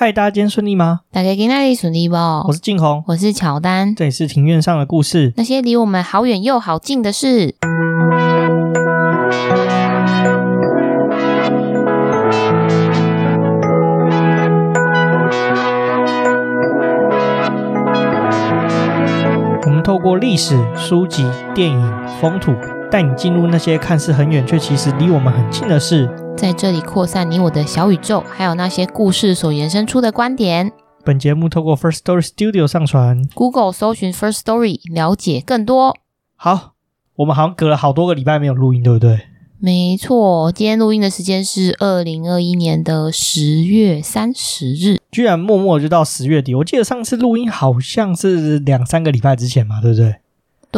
嗨，大家今天顺利吗？大家今天顺利不？我是静红，我是乔丹，这里是庭院上的故事，那些离我们好远又好近的事。我们透过历史、书籍、电影、风土，带你进入那些看似很远却其实离我们很近的事。在这里扩散你我的小宇宙，还有那些故事所延伸出的观点。本节目透过 First Story Studio 上传，Google 搜寻 First Story 了解更多。好，我们好像隔了好多个礼拜没有录音，对不对？没错，今天录音的时间是二零二一年的十月三十日，居然默默就到十月底。我记得上次录音好像是两三个礼拜之前嘛，对不对？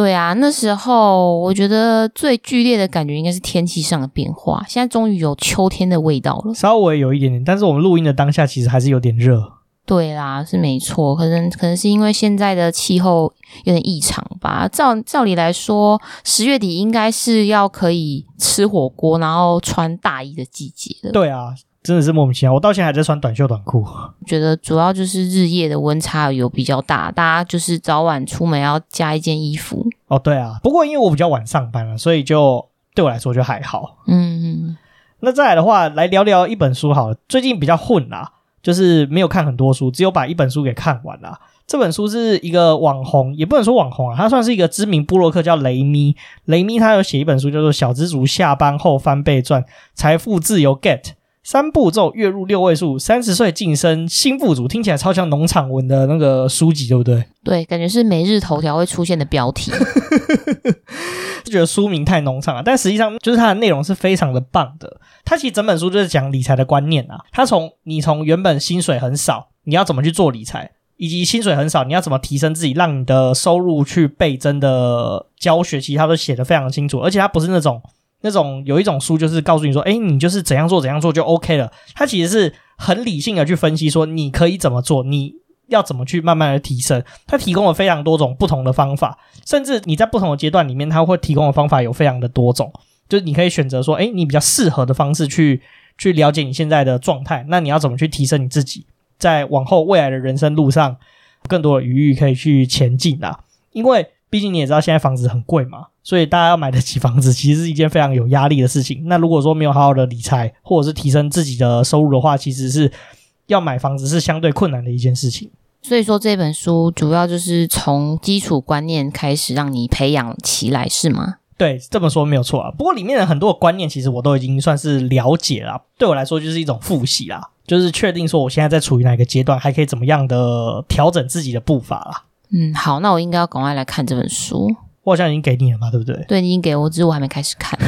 对啊，那时候我觉得最剧烈的感觉应该是天气上的变化。现在终于有秋天的味道了，稍微有一点点，但是我们录音的当下其实还是有点热。对啦，是没错，可能可能是因为现在的气候有点异常吧。照照理来说，十月底应该是要可以吃火锅，然后穿大衣的季节了。对啊。真的是莫名其妙，我到现在还在穿短袖短裤。觉得主要就是日夜的温差有比较大，大家就是早晚出门要加一件衣服。哦，对啊，不过因为我比较晚上班了，所以就对我来说就还好。嗯嗯。那再来的话，来聊聊一本书好了。最近比较混啦，就是没有看很多书，只有把一本书给看完了。这本书是一个网红，也不能说网红啊，他算是一个知名布洛克，叫雷咪。雷咪他有写一本书，叫做《小资族下班后翻倍赚，财富自由 Get》。三步骤月入六位数，三十岁晋升新富主，听起来超像农场文的那个书籍，对不对？对，感觉是每日头条会出现的标题。就觉得书名太农场了，但实际上就是它的内容是非常的棒的。它其实整本书就是讲理财的观念啊。它从你从原本薪水很少，你要怎么去做理财，以及薪水很少，你要怎么提升自己，让你的收入去倍增的教学，其实它都写的非常清楚。而且它不是那种。那种有一种书就是告诉你说，诶，你就是怎样做怎样做就 OK 了。它其实是很理性的去分析说，你可以怎么做，你要怎么去慢慢的提升。它提供了非常多种不同的方法，甚至你在不同的阶段里面，它会提供的方法有非常的多种。就是你可以选择说，诶，你比较适合的方式去去了解你现在的状态。那你要怎么去提升你自己，在往后未来的人生路上，更多的余裕可以去前进啊，因为。毕竟你也知道，现在房子很贵嘛，所以大家要买得起房子，其实是一件非常有压力的事情。那如果说没有好好的理财，或者是提升自己的收入的话，其实是要买房子是相对困难的一件事情。所以说这本书主要就是从基础观念开始让你培养起来，是吗？对，这么说没有错啊。不过里面的很多的观念，其实我都已经算是了解了。对我来说，就是一种复习啦，就是确定说我现在在处于哪个阶段，还可以怎么样的调整自己的步伐啦。嗯，好，那我应该要赶快来看这本书。我好像已经给你了嘛，对不对？对，你已经给我，只是我还没开始看，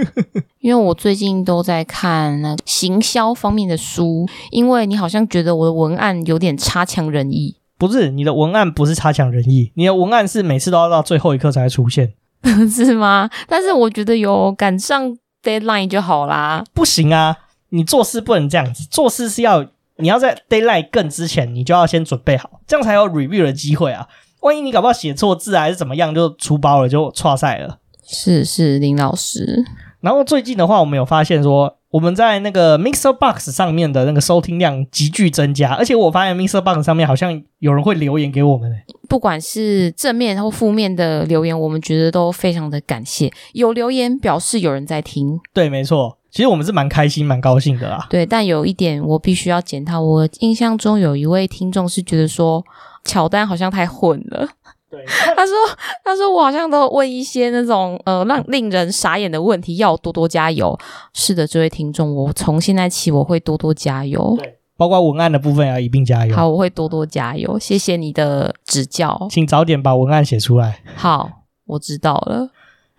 因为我最近都在看那行销方面的书。因为你好像觉得我的文案有点差强人意，不是？你的文案不是差强人意，你的文案是每次都要到最后一刻才会出现，是吗？但是我觉得有赶上 deadline 就好啦。不行啊，你做事不能这样子，做事是要。你要在 d a y l i g h t 更之前，你就要先准备好，这样才有 review 的机会啊！万一你搞不好写错字还是怎么样，就出包了，就错赛了。是是，林老师。然后最近的话，我们有发现说，我们在那个 Mixer Box 上面的那个收听量急剧增加，而且我发现 Mixer Box 上面好像有人会留言给我们。不管是正面或负面的留言，我们觉得都非常的感谢。有留言表示有人在听，对，没错。其实我们是蛮开心、蛮高兴的啦。对，但有一点我必须要检讨。我印象中有一位听众是觉得说，乔丹好像太混了。对，他说：“他说我好像都问一些那种呃让令人傻眼的问题，要多多加油。”是的，这位听众，我从现在起我会多多加油。对，包括文案的部分要一并加油。好，我会多多加油。谢谢你的指教，请早点把文案写出来。好，我知道了。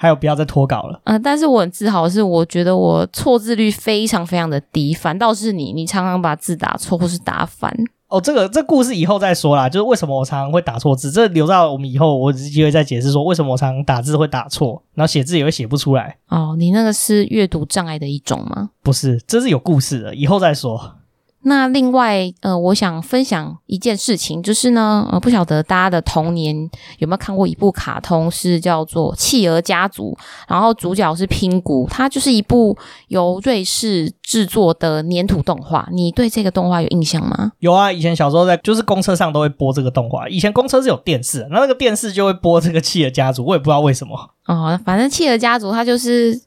还有不要再脱稿了。嗯、呃，但是我很自豪的是，我觉得我错字率非常非常的低，反倒是你，你常常把字打错或是打反。哦，这个这故事以后再说啦。就是为什么我常常会打错字，这留到我们以后，我有机会再解释说为什么我常常打字会打错，然后写字也会写不出来。哦，你那个是阅读障碍的一种吗？不是，这是有故事的，以后再说。那另外，呃，我想分享一件事情，就是呢，呃，不晓得大家的童年有没有看过一部卡通，是叫做《企鹅家族》，然后主角是拼谷，它就是一部由瑞士制作的粘土动画。你对这个动画有印象吗？有啊，以前小时候在就是公车上都会播这个动画。以前公车是有电视，那那个电视就会播这个《企鹅家族》，我也不知道为什么。哦，反正《企鹅家族》它就是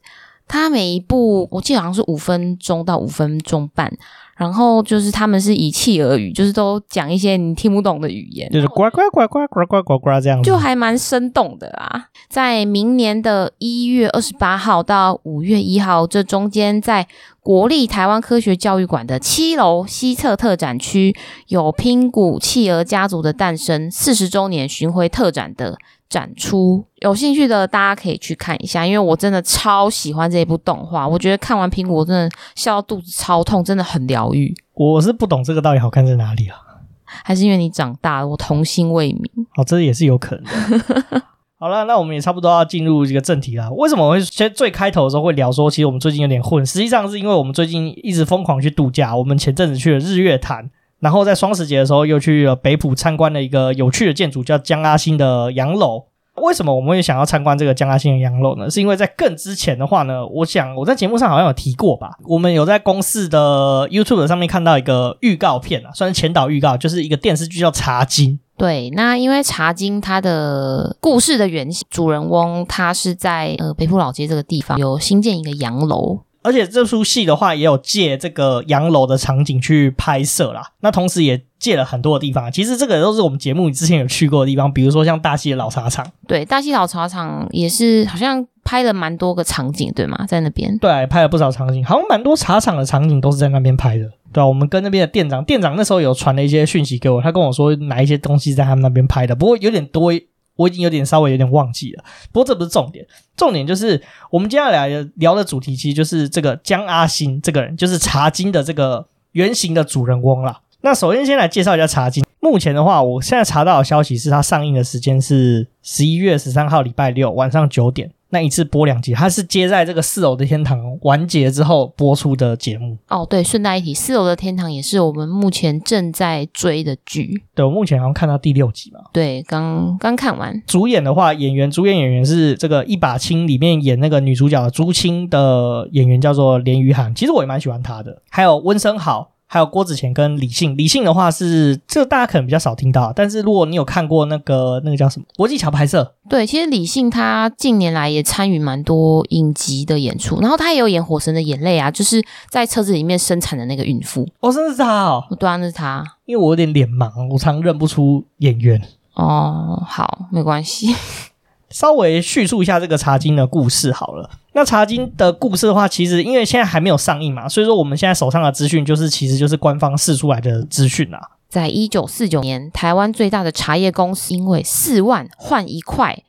它每一部，我记得好像是五分钟到五分钟半。然后就是他们是以气而语，就是都讲一些你听不懂的语言，就是呱呱呱呱呱呱呱呱这样子，就还蛮生动的啊。在明年的一月二十八号到五月一号这中间，在国立台湾科学教育馆的七楼西侧特展区，有拼谷企鹅家族的诞生四十周年巡回特展的展出，有兴趣的大家可以去看一下，因为我真的超喜欢这一部动画，我觉得看完苹果真的笑到肚子超痛，真的很疗愈。我是不懂这个到底好看在哪里啊？还是因为你长大了，我童心未泯？哦，这也是有可能的。好了，那我们也差不多要进入这个正题了。为什么我会先最开头的时候会聊说，其实我们最近有点混？实际上是因为我们最近一直疯狂去度假，我们前阵子去了日月潭。然后在双十节的时候，又去了北埔参观了一个有趣的建筑，叫江阿新的洋楼。为什么我们会想要参观这个江阿新的洋楼呢？是因为在更之前的话呢，我想我在节目上好像有提过吧。我们有在公司的 YouTube 上面看到一个预告片啊，算是前导预告，就是一个电视剧叫《茶金》。对，那因为《茶金》它的故事的原型主人翁，他是在呃北埔老街这个地方有新建一个洋楼。而且这出戏的话，也有借这个洋楼的场景去拍摄啦。那同时也借了很多的地方。其实这个都是我们节目之前有去过的地方，比如说像大溪的老茶厂。对，大溪老茶厂也是好像拍了蛮多个场景，对吗？在那边。对，拍了不少场景，好像蛮多茶厂的场景都是在那边拍的。对啊，我们跟那边的店长，店长那时候有传了一些讯息给我，他跟我说哪一些东西在他们那边拍的，不过有点多。我已经有点稍微有点忘记了，不过这不是重点，重点就是我们接下来聊的主题，其实就是这个江阿星这个人，就是茶金的这个原型的主人翁啦。那首先先来介绍一下茶金。目前的话，我现在查到的消息是，它上映的时间是十一月十三号礼拜六晚上九点。那一次播两集，它是接在这个四楼的天堂完结之后播出的节目。哦，对，顺带一提，四楼的天堂也是我们目前正在追的剧。对，我目前好像看到第六集嘛。对，刚刚看完。主演的话，演员主演演员是这个《一把青》里面演那个女主角的朱青的演员叫做连俞涵，其实我也蛮喜欢她的。还有温升豪。还有郭子乾跟李信，李信的话是这个大家可能比较少听到，但是如果你有看过那个那个叫什么国际桥牌社，对，其实李信他近年来也参与蛮多影集的演出，然后他也有演《火神的眼泪》啊，就是在车子里面生产的那个孕妇。哦，真的是他哦，对啊，那是他。因为我有点脸盲，我常认不出演员。哦，好，没关系。稍微叙述一下这个茶金的故事好了。那茶金的故事的话，其实因为现在还没有上映嘛，所以说我们现在手上的资讯就是其实就是官方释出来的资讯啊。在一九四九年，台湾最大的茶叶公司因为四万换一块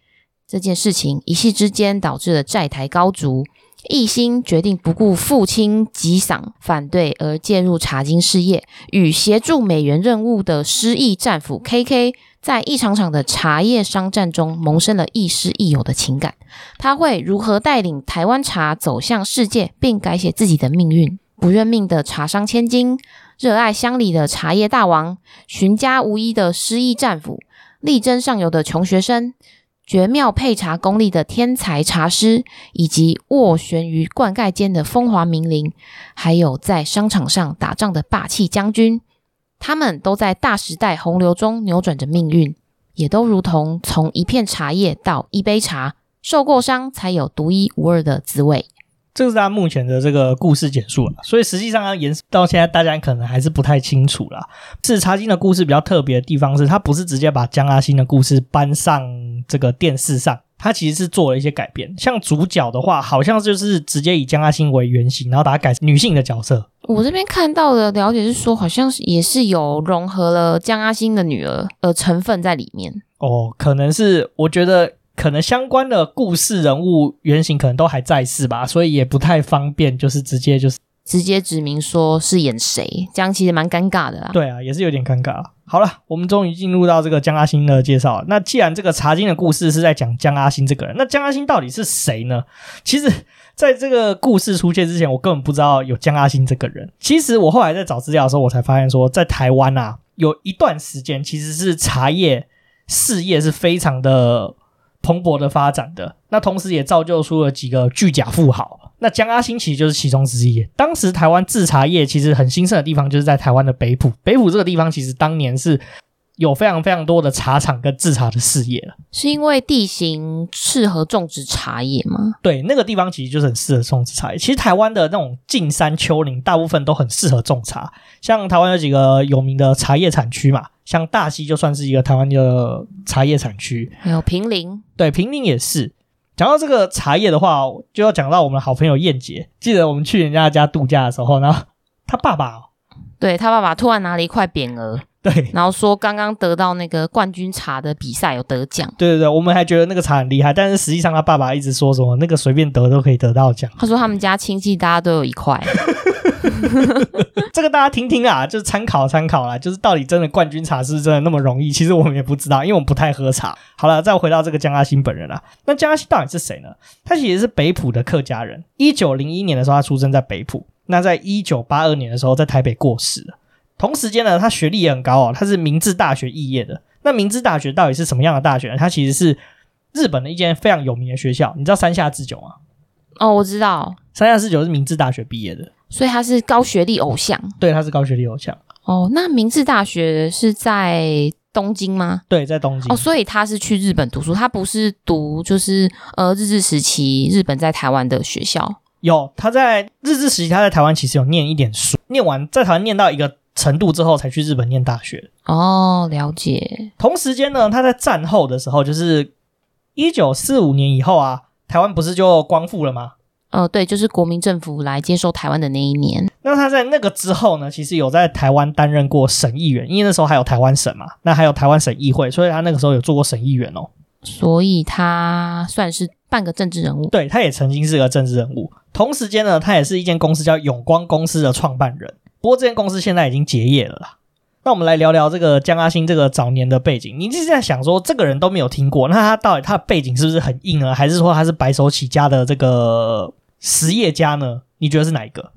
这件事情，一夕之间导致了债台高筑，一心决定不顾父亲急丧反对而介入茶金事业，与协助美元任务的失意战俘 KK。在一场场的茶叶商战中，萌生了亦师亦友的情感。他会如何带领台湾茶走向世界，并改写自己的命运？不认命的茶商千金，热爱乡里的茶叶大王，寻家无依的失意战俘，力争上游的穷学生，绝妙配茶功力的天才茶师，以及斡旋于灌溉间的风华名伶，还有在商场上打仗的霸气将军。他们都在大时代洪流中扭转着命运，也都如同从一片茶叶到一杯茶，受过伤才有独一无二的滋味。这是他目前的这个故事简述了，所以实际上要延到现在，大家可能还是不太清楚啦。是茶经的故事比较特别的地方是，他不是直接把江阿新的故事搬上这个电视上。它其实是做了一些改变，像主角的话，好像就是直接以江阿星为原型，然后把它改成女性的角色。我这边看到的了解是说，好像是也是有融合了江阿星的女儿呃成分在里面。哦，可能是我觉得可能相关的故事人物原型可能都还在世吧，所以也不太方便，就是直接就是直接指明说是演谁，这样其实蛮尴尬的啦。对啊，也是有点尴尬。好了，我们终于进入到这个江阿星的介绍。那既然这个茶金的故事是在讲江阿星这个人，那江阿星到底是谁呢？其实，在这个故事出现之前，我根本不知道有江阿星这个人。其实我后来在找资料的时候，我才发现说，在台湾啊，有一段时间其实是茶叶事业是非常的蓬勃的发展的。那同时也造就出了几个巨甲富豪。那江阿兴其实就是其中之一。当时台湾制茶叶其实很兴盛的地方，就是在台湾的北浦。北浦这个地方其实当年是有非常非常多的茶厂跟制茶的事业了。是因为地形适合种植茶叶吗？对，那个地方其实就是很适合种植茶叶。其实台湾的那种近山丘陵，大部分都很适合种茶。像台湾有几个有名的茶叶产区嘛，像大溪就算是一个台湾的茶叶产区。还有平林，对，平林也是。讲到这个茶叶的话，就要讲到我们好朋友燕姐。记得我们去人家家度假的时候，然后他爸爸，对，他爸爸突然拿了一块匾额，对，然后说刚刚得到那个冠军茶的比赛有得奖。对对对，我们还觉得那个茶很厉害，但是实际上他爸爸一直说什么那个随便得都可以得到奖。他说他们家亲戚大家都有一块。这个大家听听啊，就是参考参考啦。就是到底真的冠军茶是不是真的那么容易？其实我们也不知道，因为我们不太喝茶。好了，再回到这个江阿兴本人啦。那江阿兴到底是谁呢？他其实是北埔的客家人。一九零一年的时候，他出生在北埔。那在一九八二年的时候，在台北过世了。同时间呢，他学历也很高哦，他是明治大学肄业的。那明治大学到底是什么样的大学呢？它其实是日本的一间非常有名的学校。你知道山下智久吗？哦，我知道，山下智久是明治大学毕业的。所以他是高学历偶像，对，他是高学历偶像。哦，那明治大学是在东京吗？对，在东京。哦，所以他是去日本读书，他不是读就是呃日治时期日本在台湾的学校。有，他在日治时期他在台湾其实有念一点书，念完在台湾念到一个程度之后，才去日本念大学。哦，了解。同时间呢，他在战后的时候，就是一九四五年以后啊，台湾不是就光复了吗？呃，对，就是国民政府来接收台湾的那一年。那他在那个之后呢，其实有在台湾担任过省议员，因为那时候还有台湾省嘛，那还有台湾省议会，所以他那个时候有做过省议员哦。所以他算是半个政治人物。对，他也曾经是个政治人物。同时间呢，他也是一间公司叫永光公司的创办人。不过这间公司现在已经结业了啦。那我们来聊聊这个江阿星这个早年的背景。你就是在想说，这个人都没有听过，那他到底他的背景是不是很硬呢？还是说他是白手起家的这个？实业家呢？你觉得是哪一个？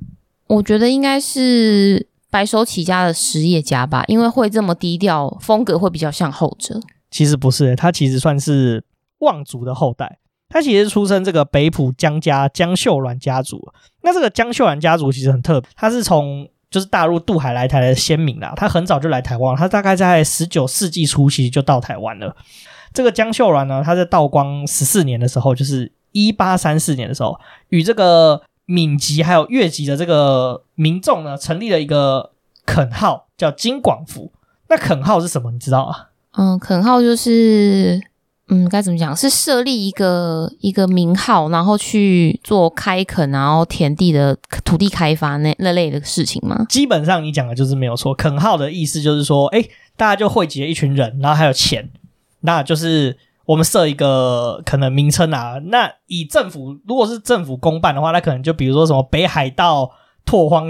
我觉得应该是白手起家的实业家吧，因为会这么低调，风格会比较像后者。其实不是、欸，他其实算是望族的后代。他其实出生这个北浦江家江秀鸾家族。那这个江秀鸾家族其实很特别，他是从就是大陆渡海来台的先民啦。他很早就来台湾，他大概在十九世纪初期就到台湾了。这个江秀兰呢，他在道光十四年的时候，就是。一八三四年的时候，与这个闽籍还有粤籍的这个民众呢，成立了一个垦号，叫金广府。那垦号是什么？你知道吗？嗯，垦号就是，嗯，该怎么讲？是设立一个一个名号，然后去做开垦，然后田地的土地开发那那类的事情吗？基本上你讲的就是没有错。垦号的意思就是说，哎，大家就汇集了一群人，然后还有钱，那就是。我们设一个可能名称啊，那以政府如果是政府公办的话，那可能就比如说什么北海道拓荒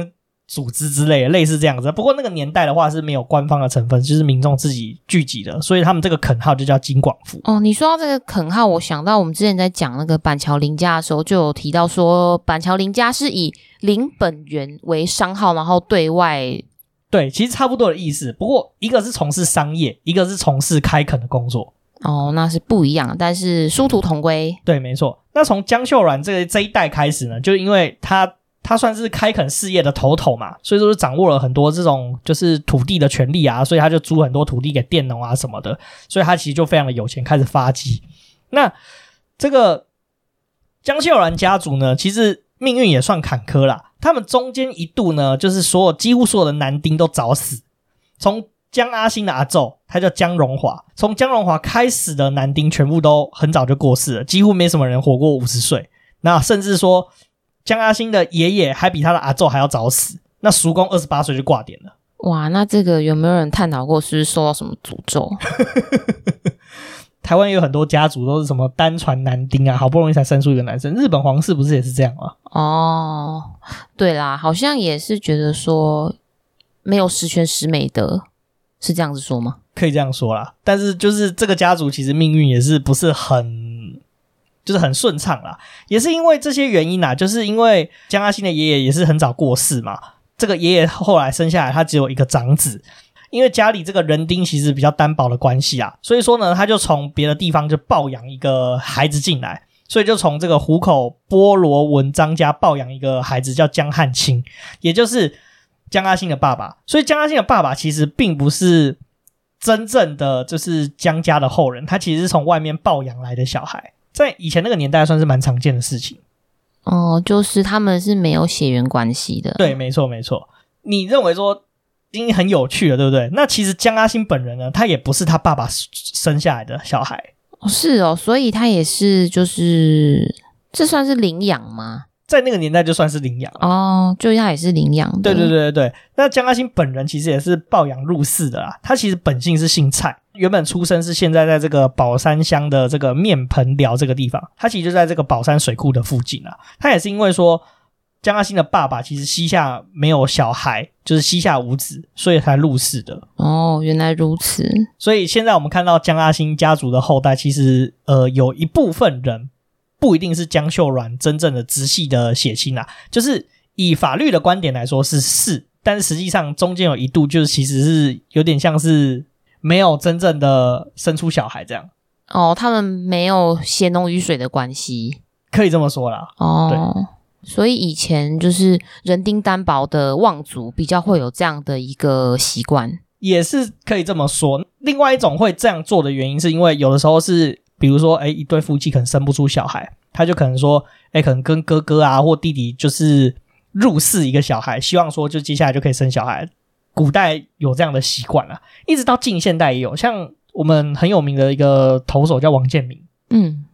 组织之类的，类似这样子。不过那个年代的话是没有官方的成分，就是民众自己聚集的，所以他们这个垦号就叫金广富。哦，你说到这个垦号，我想到我们之前在讲那个板桥林家的时候，就有提到说板桥林家是以林本源为商号，然后对外。对，其实差不多的意思。不过一个是从事商业，一个是从事开垦的工作。哦，那是不一样，但是殊途同归。对，没错。那从江秀鸾这个这一代开始呢，就因为他他算是开垦事业的头头嘛，所以说是掌握了很多这种就是土地的权利啊，所以他就租很多土地给佃农啊什么的，所以他其实就非常的有钱，开始发迹。那这个江秀兰家族呢，其实命运也算坎坷啦。他们中间一度呢，就是所有几乎所有的男丁都早死，从江阿兴的阿祖，他叫江荣华。从江荣华开始的男丁，全部都很早就过世了，几乎没什么人活过五十岁。那甚至说，江阿星的爷爷还比他的阿宙还要早死。那叔公二十八岁就挂点了。哇，那这个有没有人探讨过，是不是受到什么诅咒？台湾有很多家族都是什么单传男丁啊，好不容易才生出一个男生。日本皇室不是也是这样吗？哦，对啦，好像也是觉得说没有十全十美的，是这样子说吗？可以这样说啦，但是就是这个家族其实命运也是不是很，就是很顺畅啦，也是因为这些原因啊，就是因为江阿新的爷爷也是很早过世嘛，这个爷爷后来生下来他只有一个长子。因为家里这个人丁其实比较单薄的关系啊，所以说呢，他就从别的地方就抱养一个孩子进来，所以就从这个虎口波罗文章家抱养一个孩子叫江汉卿，也就是江阿新的爸爸。所以江阿新的爸爸其实并不是真正的就是江家的后人，他其实是从外面抱养来的小孩，在以前那个年代算是蛮常见的事情。哦，就是他们是没有血缘关系的。对，没错没错。你认为说？已经很有趣了，对不对？那其实江阿星本人呢，他也不是他爸爸生下来的小孩。哦，是哦，所以他也是，就是这算是领养吗？在那个年代就算是领养哦，就他也是领养的。对对对对对。那江阿星本人其实也是抱养入室的啦。他其实本姓是姓蔡，原本出生是现在在这个宝山乡的这个面盆寮这个地方。他其实就在这个宝山水库的附近啊。他也是因为说。江阿新的爸爸其实膝下没有小孩，就是膝下无子，所以才入世的。哦，原来如此。所以现在我们看到江阿新家族的后代，其实呃有一部分人不一定是江秀软真正的直系的血亲啊，就是以法律的观点来说是是，但是实际上中间有一度就是其实是有点像是没有真正的生出小孩这样。哦，他们没有血浓于水的关系，可以这么说啦。哦，对。所以以前就是人丁单薄的望族比较会有这样的一个习惯，也是可以这么说。另外一种会这样做的原因，是因为有的时候是，比如说，哎，一对夫妻可能生不出小孩，他就可能说，哎，可能跟哥哥啊或弟弟就是入室一个小孩，希望说就接下来就可以生小孩。古代有这样的习惯啊，一直到近现代也有。像我们很有名的一个投手叫王建民，嗯。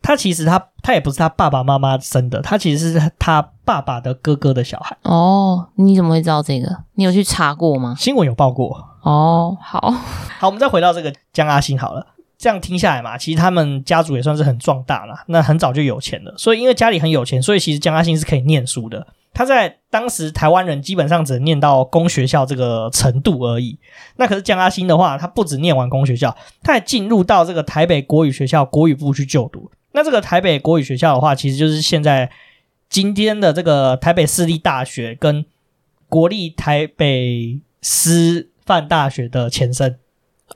他其实他他也不是他爸爸妈妈生的，他其实是他爸爸的哥哥的小孩。哦，你怎么会知道这个？你有去查过吗？新闻有报过。哦，好，好，我们再回到这个江阿星好了。这样听下来嘛，其实他们家族也算是很壮大了，那很早就有钱了。所以因为家里很有钱，所以其实江阿新是可以念书的。他在当时台湾人基本上只能念到公学校这个程度而已。那可是江阿新的话，他不止念完公学校，他还进入到这个台北国语学校国语部去就读。那这个台北国语学校的话，其实就是现在今天的这个台北市立大学跟国立台北师范大学的前身。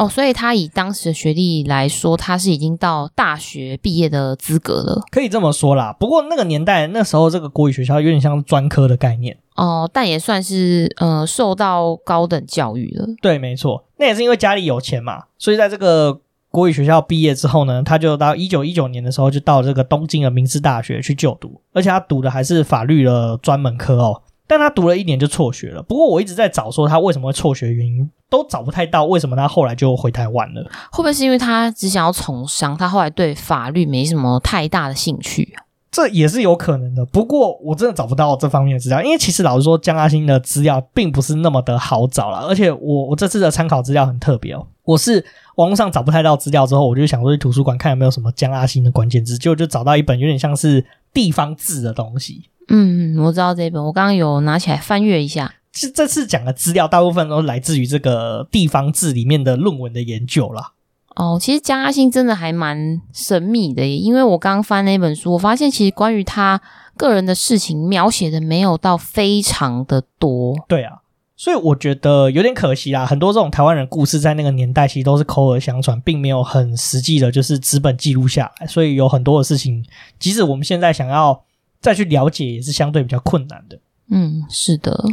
哦，所以他以当时的学历来说，他是已经到大学毕业的资格了，可以这么说啦。不过那个年代，那时候这个国语学校有点像专科的概念哦，但也算是呃受到高等教育了。对，没错，那也是因为家里有钱嘛，所以在这个。国语学校毕业之后呢，他就到一九一九年的时候就到这个东京的明治大学去就读，而且他读的还是法律的专门科哦。但他读了一年就辍学了。不过我一直在找说他为什么会辍学原因，都找不太到为什么他后来就回台湾了。会不会是因为他只想要从商，他后来对法律没什么太大的兴趣？这也是有可能的。不过我真的找不到这方面的资料，因为其实老实说，江阿星的资料并不是那么的好找了。而且我我这次的参考资料很特别哦，我是。网络上找不太到资料之后，我就想说去图书馆看有没有什么江阿星的关键字，结果就找到一本有点像是地方志的东西。嗯，我知道这本，我刚刚有拿起来翻阅一下。其实这次讲的资料大部分都来自于这个地方志里面的论文的研究啦。哦，其实江阿新真的还蛮神秘的耶，因为我刚刚翻那本书，我发现其实关于他个人的事情描写的没有到非常的多。对啊。所以我觉得有点可惜啦，很多这种台湾人故事在那个年代其实都是口耳相传，并没有很实际的，就是纸本记录下来。所以有很多的事情，即使我们现在想要再去了解，也是相对比较困难的。嗯，是的。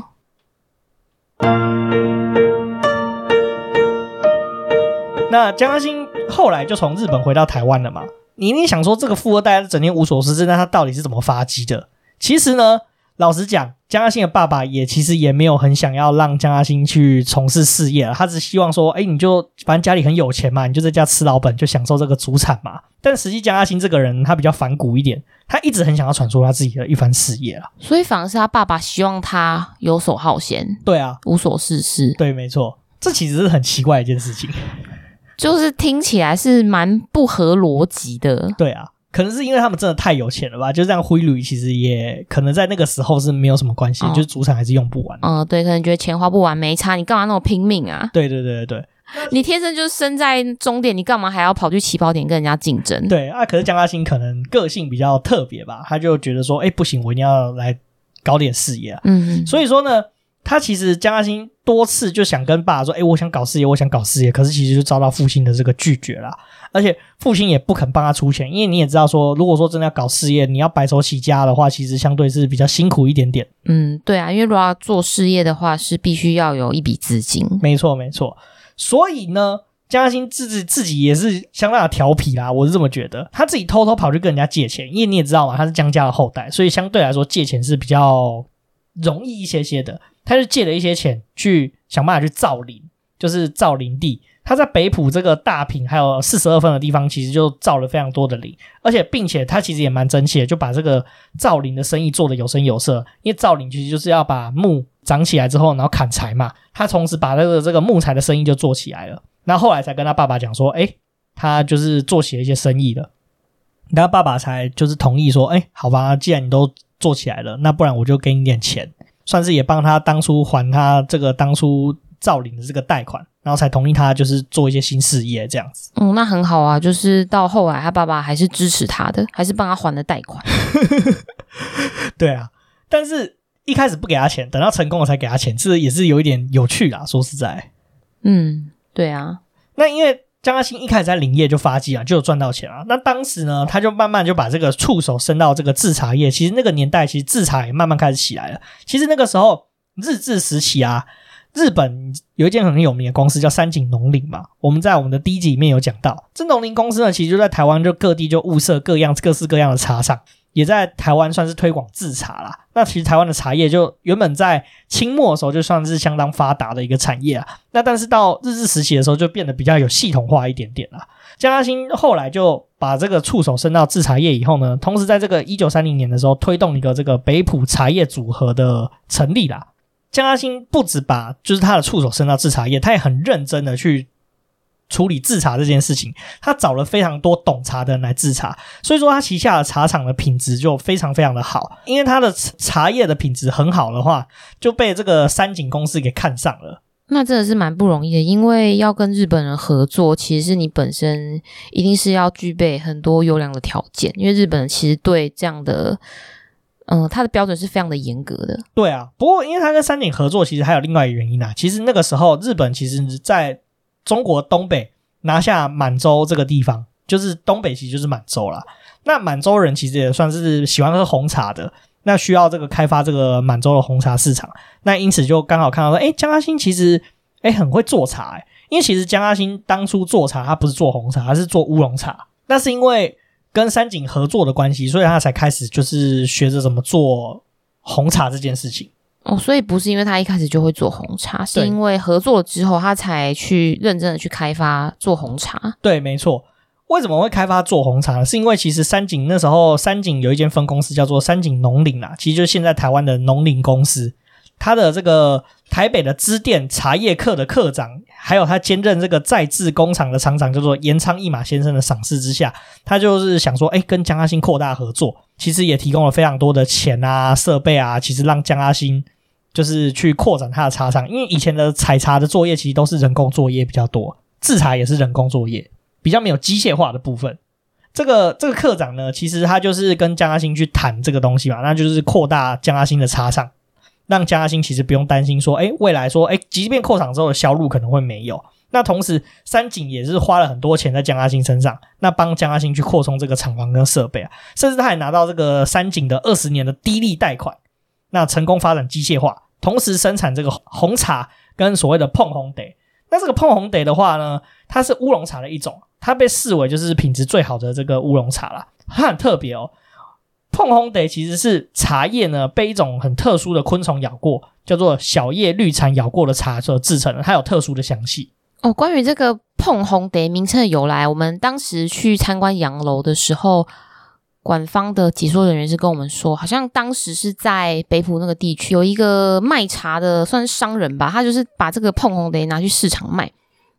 那江嘉欣后来就从日本回到台湾了嘛？你一定想说，这个富二代整天无所事事，那他到底是怎么发迹的？其实呢，老实讲。江阿新的爸爸也其实也没有很想要让江阿新去从事事业了，他只希望说，哎，你就反正家里很有钱嘛，你就在家吃老本，就享受这个祖产嘛。但实际江阿新这个人他比较反骨一点，他一直很想要传出他自己的一番事业啊。所以反而是他爸爸希望他游手好闲，对啊，无所事事。对，没错，这其实是很奇怪的一件事情。就是听起来是蛮不合逻辑的。对啊，可能是因为他们真的太有钱了吧？就这样挥旅，其实也可能在那个时候是没有什么关系，哦、就是主场还是用不完。嗯，对，可能觉得钱花不完没差，你干嘛那么拼命啊？对对对对对。你天生就生在终点，你干嘛还要跑去起跑点跟人家竞争？对啊，可是江嘉欣可能个性比较特别吧，他就觉得说，哎，不行，我一定要来搞点事业啊。嗯，所以说呢，他其实江嘉欣多次就想跟爸说，哎，我想搞事业，我想搞事业，可是其实就遭到父亲的这个拒绝啦。而且父亲也不肯帮他出钱，因为你也知道说，如果说真的要搞事业，你要白手起家的话，其实相对是比较辛苦一点点。嗯，对啊，因为如果要做事业的话，是必须要有一笔资金。没错，没错。所以呢。江嘉欣自己自己也是相当的调皮啦，我是这么觉得。他自己偷偷跑去跟人家借钱，因为你也知道嘛，他是江家的后代，所以相对来说借钱是比较容易一些些的。他就借了一些钱去想办法去造林，就是造林地。他在北埔这个大坪还有四十二分的地方，其实就造了非常多的林，而且并且他其实也蛮争气的，就把这个造林的生意做得有声有色。因为造林其实就是要把木长起来之后，然后砍柴嘛。他同时把这个这个木材的生意就做起来了。那后来才跟他爸爸讲说，哎，他就是做起了一些生意了，然后爸爸才就是同意说，哎，好吧，既然你都做起来了，那不然我就给你点钱，算是也帮他当初还他这个当初造林的这个贷款，然后才同意他就是做一些新事业这样子。嗯，那很好啊，就是到后来他爸爸还是支持他的，还是帮他还了贷款。对啊，但是一开始不给他钱，等到成功了才给他钱，这也是有一点有趣啦，说实在，嗯。对啊，那因为江嘉欣一开始在林业就发迹啊，就有赚到钱啊。那当时呢，他就慢慢就把这个触手伸到这个制茶业。其实那个年代，其实制茶也慢慢开始起来了。其实那个时候日治时期啊，日本有一间很有名的公司叫三井农林嘛。我们在我们的第一集里面有讲到，这农林公司呢，其实就在台湾就各地就物色各样各式各样的茶厂。也在台湾算是推广制茶啦。那其实台湾的茶叶就原本在清末的时候就算是相当发达的一个产业啊。那但是到日治时期的时候就变得比较有系统化一点点了。江嘉兴后来就把这个触手伸到制茶业以后呢，同时在这个一九三零年的时候推动一个这个北埔茶叶组合的成立啦。江嘉兴不止把就是他的触手伸到制茶业，他也很认真的去。处理制茶这件事情，他找了非常多懂茶的人来制茶，所以说他旗下的茶厂的品质就非常非常的好。因为他的茶叶的品质很好的话，就被这个三井公司给看上了。那真的是蛮不容易的，因为要跟日本人合作，其实是你本身一定是要具备很多优良的条件。因为日本人其实对这样的，嗯、呃，他的标准是非常的严格的。对啊，不过因为他跟三井合作，其实还有另外一个原因啊。其实那个时候日本其实在。中国东北拿下满洲这个地方，就是东北其实就是满洲啦。那满洲人其实也算是喜欢喝红茶的，那需要这个开发这个满洲的红茶市场。那因此就刚好看到说，哎，江嘉欣其实哎很会做茶哎，因为其实江嘉欣当初做茶，他不是做红茶，他是做乌龙茶。那是因为跟三井合作的关系，所以他才开始就是学着怎么做红茶这件事情。哦，所以不是因为他一开始就会做红茶，是因为合作之后他才去认真的去开发做红茶。对，没错。为什么会开发做红茶呢？是因为其实三井那时候三井有一间分公司叫做三井农林啦，其实就是现在台湾的农林公司。他的这个台北的支店茶叶课的课长，还有他兼任这个在制工厂的厂长，叫做岩仓一马先生的赏识之下，他就是想说，哎，跟江阿星扩大合作，其实也提供了非常多的钱啊、设备啊，其实让江嘉欣。就是去扩展他的茶厂，因为以前的采茶的作业其实都是人工作业比较多，制茶也是人工作业，比较没有机械化的部分。这个这个课长呢，其实他就是跟江嘉欣去谈这个东西嘛，那就是扩大江嘉欣的茶厂，让江嘉欣其实不用担心说，哎，未来说，哎，即便扩厂之后的销路可能会没有。那同时，三井也是花了很多钱在江嘉欣身上，那帮江嘉欣去扩充这个厂房跟设备啊，甚至他还拿到这个三井的二十年的低利贷款，那成功发展机械化。同时生产这个红茶跟所谓的碰红茶，那这个碰红茶的话呢，它是乌龙茶的一种，它被视为就是品质最好的这个乌龙茶啦。它很特别哦。碰红茶其实是茶叶呢被一种很特殊的昆虫咬过，叫做小叶绿蝉咬过的茶所制成的，它有特殊的香气。哦，关于这个碰红茶名称的由来，我们当时去参观洋楼的时候。官方的解说人员是跟我们说，好像当时是在北埔那个地区有一个卖茶的，算是商人吧，他就是把这个碰红茶拿去市场卖，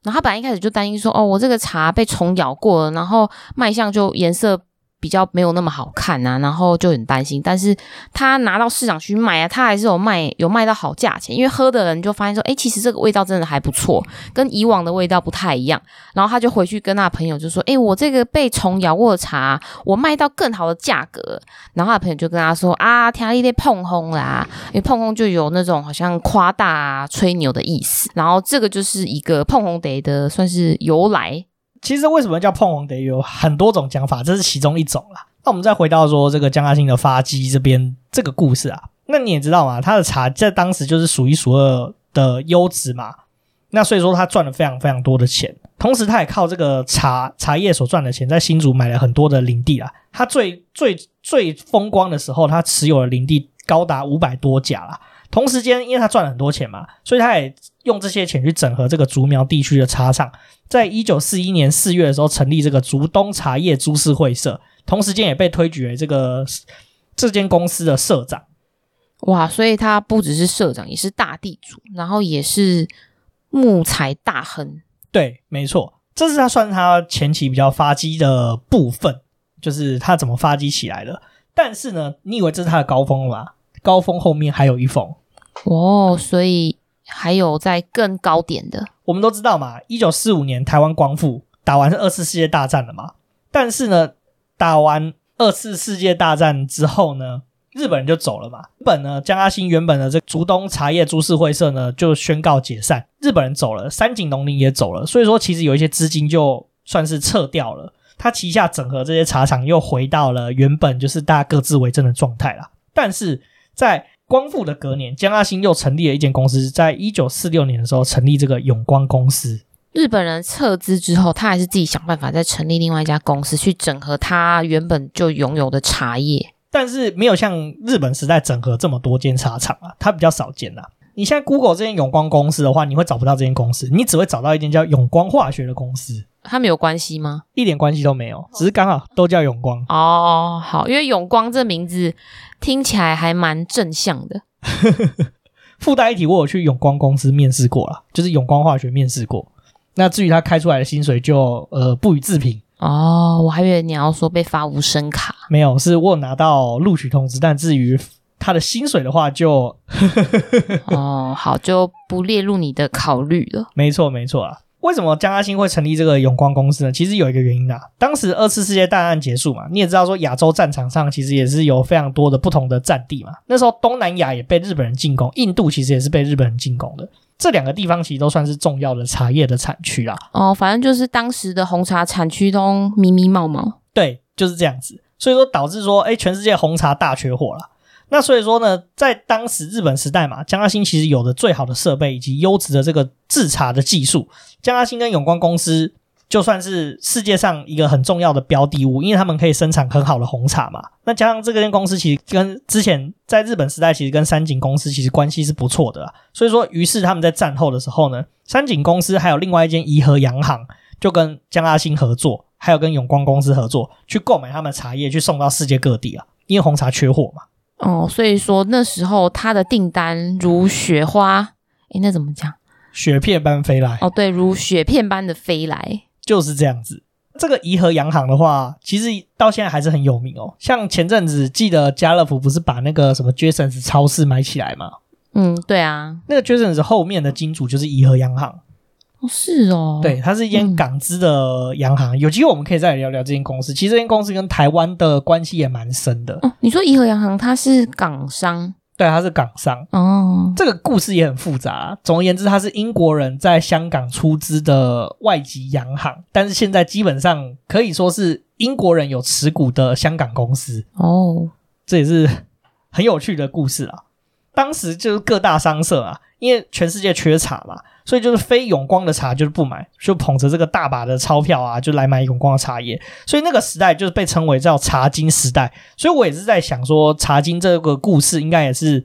然后他本来一开始就担心说，哦，我这个茶被虫咬过了，然后卖相就颜色。比较没有那么好看啊，然后就很担心。但是他拿到市场去卖啊，他还是有卖，有卖到好价钱。因为喝的人就发现说，诶，其实这个味道真的还不错，跟以往的味道不太一样。然后他就回去跟他朋友就说，诶，我这个被虫咬过的茶，我卖到更好的价格。然后他朋友就跟他说，啊，听你在碰红啦，因为碰红就有那种好像夸大、吹牛的意思。然后这个就是一个碰红得的算是由来。其实为什么叫碰红得有很多种讲法，这是其中一种啦。那我们再回到说这个江家兴的发迹这边这个故事啊，那你也知道嘛，他的茶在当时就是数一数二的优质嘛。那所以说他赚了非常非常多的钱，同时他也靠这个茶茶叶所赚的钱，在新竹买了很多的林地啊。他最最最风光的时候，他持有的林地高达五百多甲啦。同时间，因为他赚了很多钱嘛，所以他也用这些钱去整合这个竹苗地区的茶厂。在一九四一年四月的时候，成立这个竹东茶叶株式会社，同时间也被推举为这个这间公司的社长。哇，所以他不只是社长，也是大地主，然后也是木材大亨。对，没错，这是他算他前期比较发迹的部分，就是他怎么发迹起来的。但是呢，你以为这是他的高峰了吗？高峰后面还有一峰哦，所以还有在更高点的。我们都知道嘛，一九四五年台湾光复，打完是二次世界大战了嘛。但是呢，打完二次世界大战之后呢，日本人就走了嘛。日本呢，江家兴原本的这竹东茶叶株式会社呢就宣告解散，日本人走了，三井农林也走了，所以说其实有一些资金就算是撤掉了。他旗下整合这些茶厂又回到了原本就是大家各自为政的状态了。但是在光复的隔年，江阿兴又成立了一间公司，在一九四六年的时候成立这个永光公司。日本人撤资之后，他还是自己想办法再成立另外一家公司，去整合他原本就拥有的茶叶。但是没有像日本时代整合这么多间茶厂啊，它比较少见呐。你现在 Google 这间永光公司的话，你会找不到这间公司，你只会找到一间叫永光化学的公司。它没有关系吗？一点关系都没有，只是刚好都叫永光。哦，好，因为永光这名字。听起来还蛮正向的。附带一提，我有去永光公司面试过了，就是永光化学面试过。那至于他开出来的薪水就，就呃不予置评。哦，我还以为你要说被发无声卡。没有，是我有拿到录取通知。但至于他的薪水的话就，就 哦好，就不列入你的考虑了。没错，没错啊。为什么江家兴会成立这个永光公司呢？其实有一个原因啊，当时二次世界大战结束嘛，你也知道说亚洲战场上其实也是有非常多的不同的战地嘛。那时候东南亚也被日本人进攻，印度其实也是被日本人进攻的。这两个地方其实都算是重要的茶叶的产区啦。哦，反正就是当时的红茶产区都密密茂茂。对，就是这样子。所以说导致说，哎，全世界红茶大缺货了。那所以说呢，在当时日本时代嘛，江家兴其实有的最好的设备以及优质的这个制茶的技术，江家兴跟永光公司就算是世界上一个很重要的标的物，因为他们可以生产很好的红茶嘛。那加上这个间公司其实跟之前在日本时代其实跟三井公司其实关系是不错的啊，所以说于是他们在战后的时候呢，三井公司还有另外一间怡和洋行就跟江家新合作，还有跟永光公司合作去购买他们的茶叶去送到世界各地啊，因为红茶缺货嘛。哦，所以说那时候他的订单如雪花，诶，那怎么讲？雪片般飞来。哦，对，如雪片般的飞来，就是这样子。这个颐和洋行的话，其实到现在还是很有名哦。像前阵子记得家乐福不是把那个什么 Jasons 超市买起来吗？嗯，对啊，那个 Jasons 后面的金主就是颐和洋行。哦，是哦，对，它是一间港资的洋行。嗯、有机会我们可以再聊聊这间公司。其实这间公司跟台湾的关系也蛮深的。哦，你说怡和洋行它是港商？对，它是港商。哦，这个故事也很复杂。总而言之，它是英国人在香港出资的外籍洋行，但是现在基本上可以说是英国人有持股的香港公司。哦，这也是 很有趣的故事啊。当时就是各大商社啊，因为全世界缺茶嘛。所以就是非永光的茶就是不买，就捧着这个大把的钞票啊，就来买永光的茶叶。所以那个时代就是被称为叫茶金时代。所以我也是在想说，茶经这个故事应该也是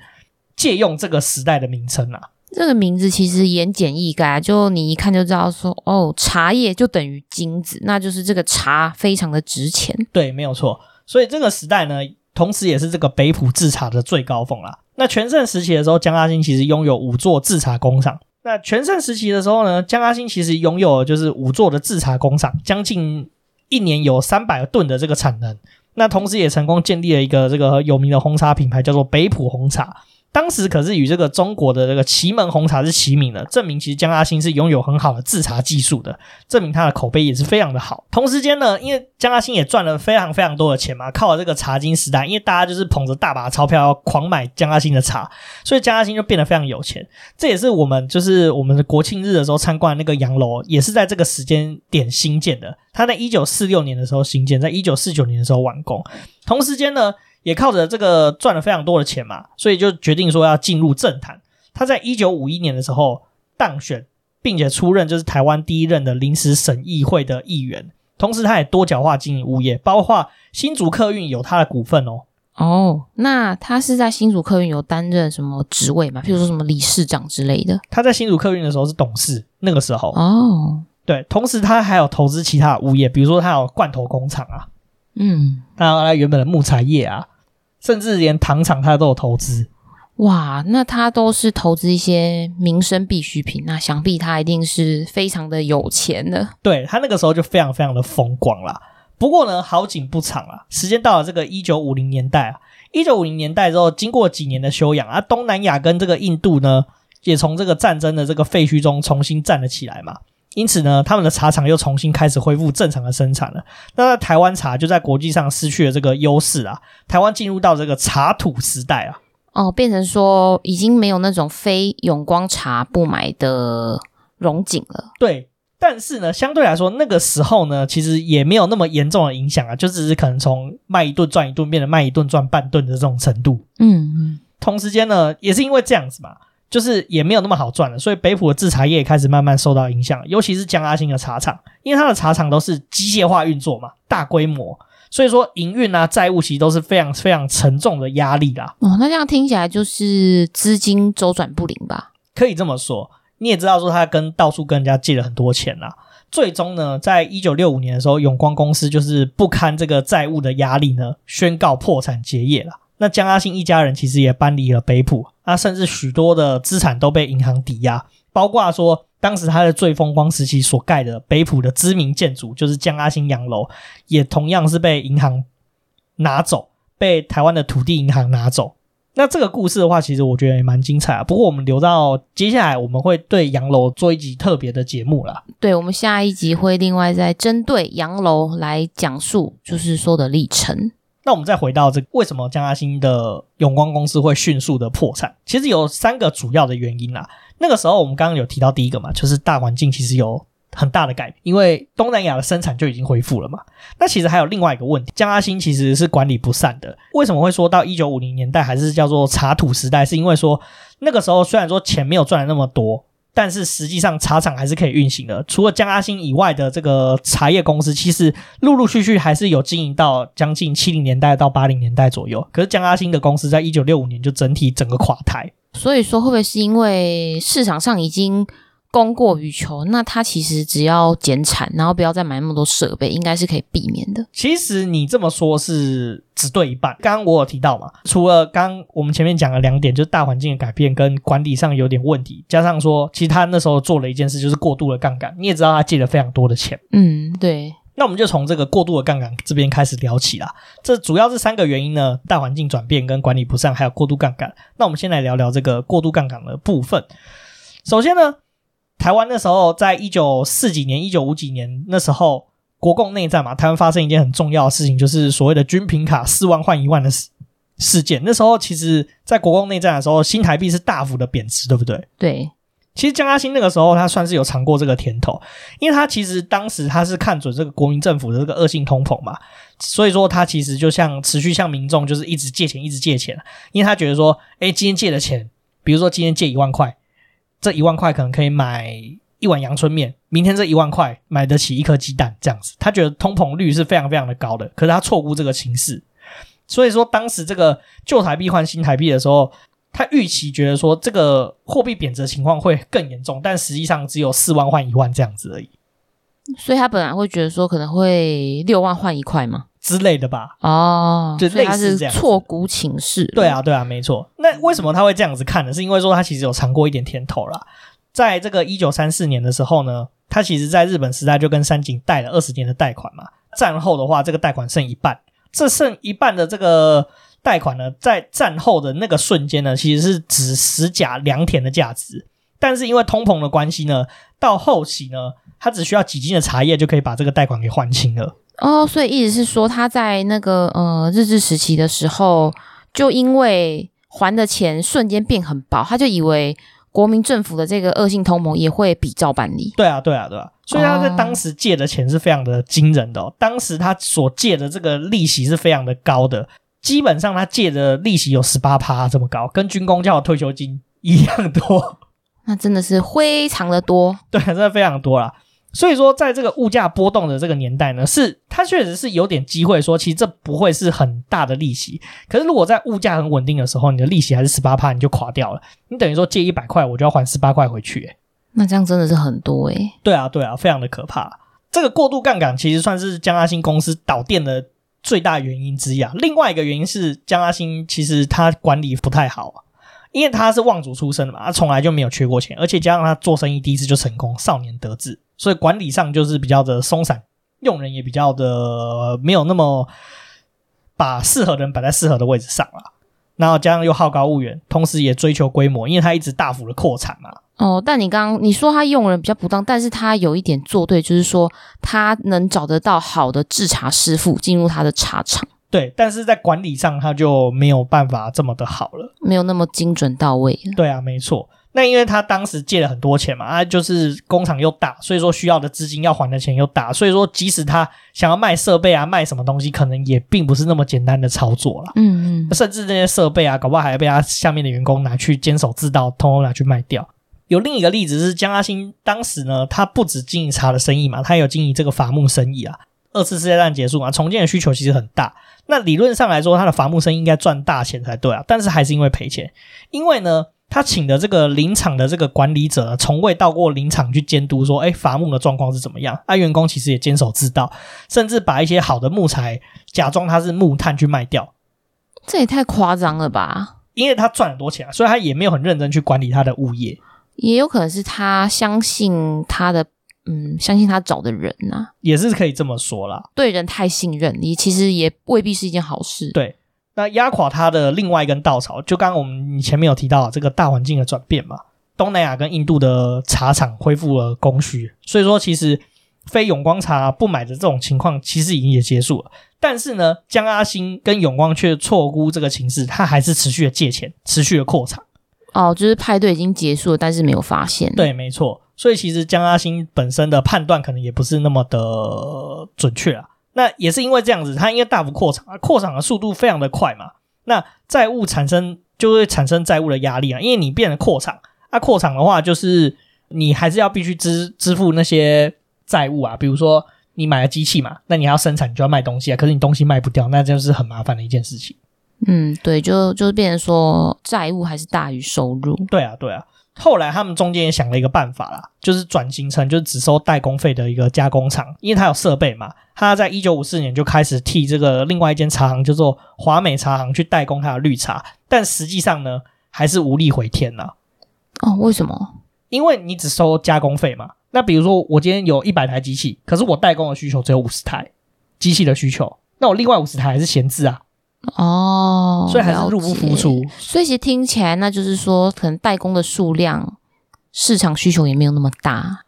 借用这个时代的名称啊。这个名字其实言简意赅，就你一看就知道说，哦，茶叶就等于金子，那就是这个茶非常的值钱。对，没有错。所以这个时代呢，同时也是这个北浦制茶的最高峰啦。那全盛时期的时候，江家兴其实拥有五座制茶工厂。那全盛时期的时候呢，江阿兴其实拥有就是五座的制茶工厂，将近一年有三百吨的这个产能。那同时也成功建立了一个这个有名的红茶品牌，叫做北浦红茶。当时可是与这个中国的这个祁门红茶是齐名的，证明其实江阿兴是拥有很好的制茶技术的，证明他的口碑也是非常的好。同时间呢，因为江阿兴也赚了非常非常多的钱嘛，靠了这个茶金时代，因为大家就是捧着大把钞票要狂买江阿兴的茶，所以江阿兴就变得非常有钱。这也是我们就是我们的国庆日的时候参观那个洋楼，也是在这个时间点新建的。他在一九四六年的时候新建，在一九四九年的时候完工。同时间呢。也靠着这个赚了非常多的钱嘛，所以就决定说要进入政坛。他在一九五一年的时候当选，并且出任就是台湾第一任的临时省议会的议员。同时，他也多角化经营物业，包括新竹客运有他的股份哦。哦，那他是在新竹客运有担任什么职位吗？譬如说什么理事长之类的？他在新竹客运的时候是董事，那个时候哦。对，同时他还有投资其他的物业，比如说他有罐头工厂啊，嗯，他原本的木材业啊。甚至连糖厂他都有投资，哇！那他都是投资一些民生必需品，那想必他一定是非常的有钱的。对，他那个时候就非常非常的风光啦。不过呢，好景不长啊，时间到了这个一九五零年代啊，一九五零年代之后，经过几年的休养啊，东南亚跟这个印度呢，也从这个战争的这个废墟中重新站了起来嘛。因此呢，他们的茶厂又重新开始恢复正常的生产了。那台湾茶就在国际上失去了这个优势啊，台湾进入到这个茶土时代啊。哦，变成说已经没有那种非永光茶不买的荣景了。对，但是呢，相对来说，那个时候呢，其实也没有那么严重的影响啊，就只是可能从卖一顿赚一顿，变成卖一顿赚半顿的这种程度。嗯嗯。同时间呢，也是因为这样子嘛。就是也没有那么好赚了，所以北埔的制茶业也开始慢慢受到影响，尤其是江阿兴的茶厂，因为他的茶厂都是机械化运作嘛，大规模，所以说营运啊、债务其实都是非常非常沉重的压力啦。哦，那这样听起来就是资金周转不灵吧？可以这么说。你也知道说他跟到处跟人家借了很多钱啦，最终呢，在一九六五年的时候，永光公司就是不堪这个债务的压力呢，宣告破产结业了。那江阿兴一家人其实也搬离了北埔，那甚至许多的资产都被银行抵押，包括说当时他的最风光时期所盖的北埔的知名建筑，就是江阿兴洋楼，也同样是被银行拿走，被台湾的土地银行拿走。那这个故事的话，其实我觉得也蛮精彩啊。不过我们留到接下来，我们会对洋楼做一集特别的节目啦。对，我们下一集会另外再针对洋楼来讲述，就是说的历程。那我们再回到这，为什么江阿兴的永光公司会迅速的破产？其实有三个主要的原因啦。那个时候我们刚刚有提到第一个嘛，就是大环境其实有很大的改变，因为东南亚的生产就已经恢复了嘛。那其实还有另外一个问题，江阿兴其实是管理不善的。为什么会说到一九五零年代还是叫做茶土时代？是因为说那个时候虽然说钱没有赚的那么多。但是实际上茶厂还是可以运行的，除了江阿兴以外的这个茶叶公司，其实陆陆续续还是有经营到将近七零年代到八零年代左右。可是江阿兴的公司在一九六五年就整体整个垮台，所以说会不会是因为市场上已经供过于求，那它其实只要减产，然后不要再买那么多设备，应该是可以避免的。其实你这么说，是只对一半。刚刚我有提到嘛，除了刚我们前面讲了两点，就是大环境的改变跟管理上有点问题，加上说，其实他那时候做了一件事，就是过度的杠杆。你也知道，他借了非常多的钱。嗯，对。那我们就从这个过度的杠杆这边开始聊起啦。这主要是三个原因呢：大环境转变、跟管理不善，还有过度杠杆。那我们先来聊聊这个过度杠杆的部分。首先呢。台湾那时候，在一九四几年、一九五几年那时候，国共内战嘛，台湾发生一件很重要的事情，就是所谓的军品卡四万换一万的事事件。那时候，其实，在国共内战的时候，新台币是大幅的贬值，对不对？对。其实江嘉兴那个时候，他算是有尝过这个甜头，因为他其实当时他是看准这个国民政府的这个恶性通膨嘛，所以说他其实就像持续向民众就是一直借钱，一直借钱，因为他觉得说，哎，今天借的钱，比如说今天借一万块。这一万块可能可以买一碗阳春面，明天这一万块买得起一颗鸡蛋，这样子。他觉得通膨率是非常非常的高的，可是他错估这个情势，所以说当时这个旧台币换新台币的时候，他预期觉得说这个货币贬值情况会更严重，但实际上只有四万换一万这样子而已。所以他本来会觉得说可能会六万换一块吗？之类的吧，哦，就类似这样，错估情势。对啊，对啊，没错。那为什么他会这样子看呢？是因为说他其实有尝过一点甜头啦。在这个一九三四年的时候呢，他其实在日本时代就跟三井贷了二十年的贷款嘛。战后的话，这个贷款剩一半，这剩一半的这个贷款呢，在战后的那个瞬间呢，其实是指十甲良田的价值。但是因为通膨的关系呢，到后期呢，他只需要几斤的茶叶就可以把这个贷款给还清了。哦，所以意思是说，他在那个呃日治时期的时候，就因为还的钱瞬间变很薄，他就以为国民政府的这个恶性通盟也会比照办理。对啊，对啊，对啊。所以他在当时借的钱是非常的惊人的哦。当时他所借的这个利息是非常的高的，基本上他借的利息有十八趴这么高，跟军工教的退休金一样多。那真的是非常的多，对，真的非常多啦。所以说，在这个物价波动的这个年代呢，是它确实是有点机会说，其实这不会是很大的利息。可是如果在物价很稳定的时候，你的利息还是十八趴，你就垮掉了。你等于说借一百块，我就要还十八块回去，诶那这样真的是很多诶对啊，对啊，非常的可怕。这个过度杠杆其实算是江阿兴公司倒店的最大原因之一啊。另外一个原因是江阿兴其实他管理不太好。因为他是望族出身的嘛，他从来就没有缺过钱，而且加上他做生意第一次就成功，少年得志，所以管理上就是比较的松散，用人也比较的没有那么把适合的人摆在适合的位置上了。然后加上又好高骛远，同时也追求规模，因为他一直大幅的扩产嘛。哦，但你刚刚你说他用人比较不当，但是他有一点做对，就是说他能找得到好的制茶师傅进入他的茶厂。对，但是在管理上他就没有办法这么的好了，没有那么精准到位。对啊，没错。那因为他当时借了很多钱嘛，啊，就是工厂又大，所以说需要的资金要还的钱又大，所以说即使他想要卖设备啊，卖什么东西，可能也并不是那么简单的操作了。嗯嗯。甚至这些设备啊，搞不好还要被他下面的员工拿去监守自盗，通通拿去卖掉。有另一个例子是江阿兴当时呢，他不止经营茶的生意嘛，他有经营这个伐木生意啊。二次世界大战结束嘛，重建的需求其实很大。那理论上来说，他的伐木生意应该赚大钱才对啊，但是还是因为赔钱。因为呢，他请的这个林场的这个管理者从未到过林场去监督，说，哎，伐木的状况是怎么样？啊，员工其实也坚守自盗，甚至把一些好的木材假装它是木炭去卖掉。这也太夸张了吧？因为他赚很多钱啊，所以他也没有很认真去管理他的物业。也有可能是他相信他的。嗯，相信他找的人呐、啊，也是可以这么说啦。对人太信任，你其实也未必是一件好事。对，那压垮他的另外一根稻草，就刚刚我们你前面有提到这个大环境的转变嘛，东南亚跟印度的茶厂恢复了供需，所以说其实非永光茶不买的这种情况，其实已经也结束了。但是呢，江阿星跟永光却错估这个情势，他还是持续的借钱，持续的扩产。哦，就是派对已经结束了，但是没有发现。对，没错。所以其实江阿星本身的判断可能也不是那么的准确啊。那也是因为这样子，它应该大幅扩厂啊，扩厂的速度非常的快嘛。那债务产生就会产生债务的压力啊，因为你变成扩厂，啊扩厂的话就是你还是要必须支支付那些债务啊。比如说你买了机器嘛，那你还要生产，你就要卖东西啊。可是你东西卖不掉，那就是很麻烦的一件事情。嗯，对，就就是变成说债务还是大于收入。对啊，对啊。后来他们中间也想了一个办法啦，就是转型成就是只收代工费的一个加工厂，因为它有设备嘛。他在一九五四年就开始替这个另外一间茶行叫做华美茶行去代工它的绿茶，但实际上呢，还是无力回天呐。哦，为什么？因为你只收加工费嘛。那比如说我今天有一百台机器，可是我代工的需求只有五十台机器的需求，那我另外五十台还是闲置啊。哦，所以还是入不敷出。所以其实听起来，那就是说，可能代工的数量、市场需求也没有那么大。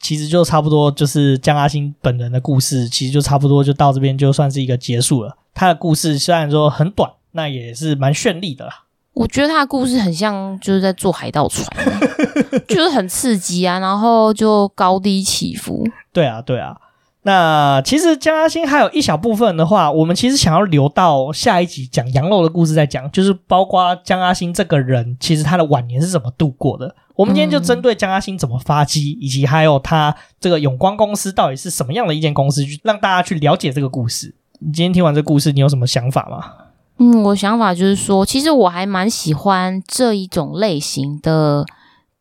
其实就差不多，就是江阿星本人的故事，其实就差不多就到这边，就算是一个结束了。他的故事虽然说很短，那也是蛮绚丽的啦。我觉得他的故事很像就是在坐海盗船，就是很刺激啊，然后就高低起伏。对啊，对啊。那其实江阿兴还有一小部分的话，我们其实想要留到下一集讲羊肉的故事再讲，就是包括江阿星这个人，其实他的晚年是怎么度过的。我们今天就针对江阿星怎么发迹，以及还有他这个永光公司到底是什么样的一间公司，去让大家去了解这个故事。你今天听完这个故事，你有什么想法吗？嗯，我想法就是说，其实我还蛮喜欢这一种类型的。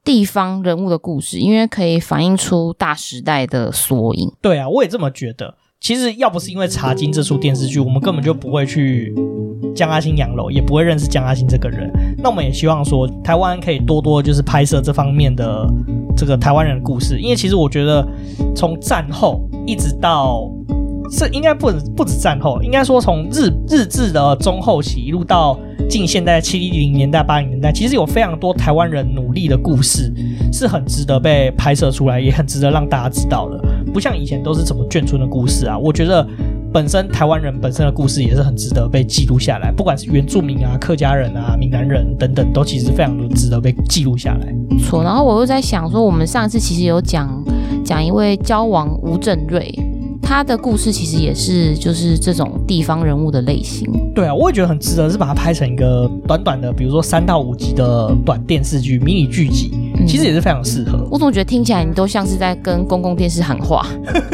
地方人物的故事，因为可以反映出大时代的缩影。对啊，我也这么觉得。其实要不是因为《茶经》这出电视剧，我们根本就不会去江阿星洋楼，也不会认识江阿星这个人。那我们也希望说，台湾可以多多就是拍摄这方面的这个台湾人的故事，因为其实我觉得从战后一直到。是应该不不止战后，应该说从日日治的中后期一路到近现代七零年代八零年代，其实有非常多台湾人努力的故事，是很值得被拍摄出来，也很值得让大家知道的。不像以前都是怎么眷村的故事啊，我觉得本身台湾人本身的故事也是很值得被记录下来，不管是原住民啊、客家人啊、闽南人等等，都其实非常的值得被记录下来。错，然后我又在想说，我们上次其实有讲讲一位交王吴振瑞。他的故事其实也是就是这种地方人物的类型。对啊，我也觉得很值得，是把它拍成一个短短的，比如说三到五集的短电视剧、迷你剧集，其实也是非常适合。嗯，我总觉得听起来你都像是在跟公共电视喊话，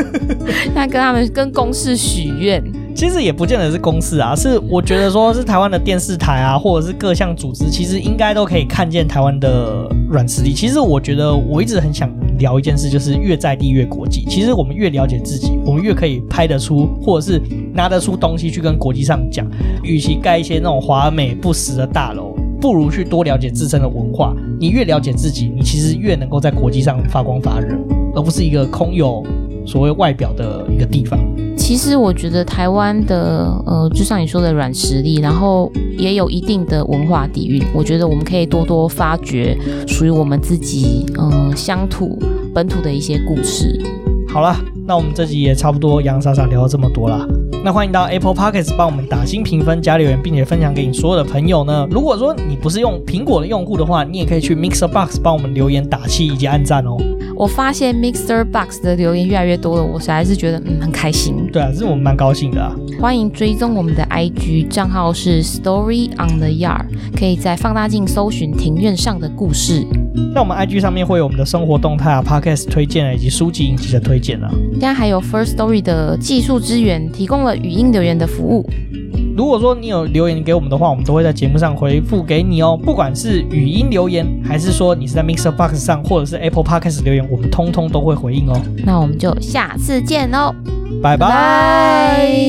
在跟他们跟公视许愿。其实也不见得是公视啊，是我觉得说是台湾的电视台啊，或者是各项组织，其实应该都可以看见台湾的软实力。其实我觉得我一直很想聊一件事，就是越在地越国际。其实我们越了解自己，我们越可以拍得出，或者是拿得出东西去跟国际上讲。与其盖一些那种华美不实的大楼，不如去多了解自身的文化。你越了解自己，你其实越能够在国际上发光发热，而不是一个空有所谓外表的一个地方。其实我觉得台湾的呃，就像你说的软实力，然后也有一定的文化底蕴。我觉得我们可以多多发掘属于我们自己呃乡土本土的一些故事。好了，那我们这集也差不多洋洋洒洒聊了这么多了。那欢迎到 Apple Podcast 帮我们打新评分、加留言，并且分享给你所有的朋友呢。如果说你不是用苹果的用户的话，你也可以去 Mixer Box 帮我们留言打气以及按赞哦。我发现 Mixer Box 的留言越来越多了，我实在是觉得嗯很开心。对啊，这是我们蛮高兴的啊。欢迎追踪我们的 IG 账号是 Story on the Yard，可以在放大镜搜寻庭院上的故事。那我们 IG 上面会有我们的生活动态啊、Podcast 推荐啊，以及书籍影集的推荐啊。现在还有 First Story 的技术支援，提供了语音留言的服务。如果说你有留言给我们的话，我们都会在节目上回复给你哦。不管是语音留言，还是说你是在 Mixer Box 上，或者是 Apple Podcast 留言，我们通通都会回应哦。那我们就下次见喽，拜拜。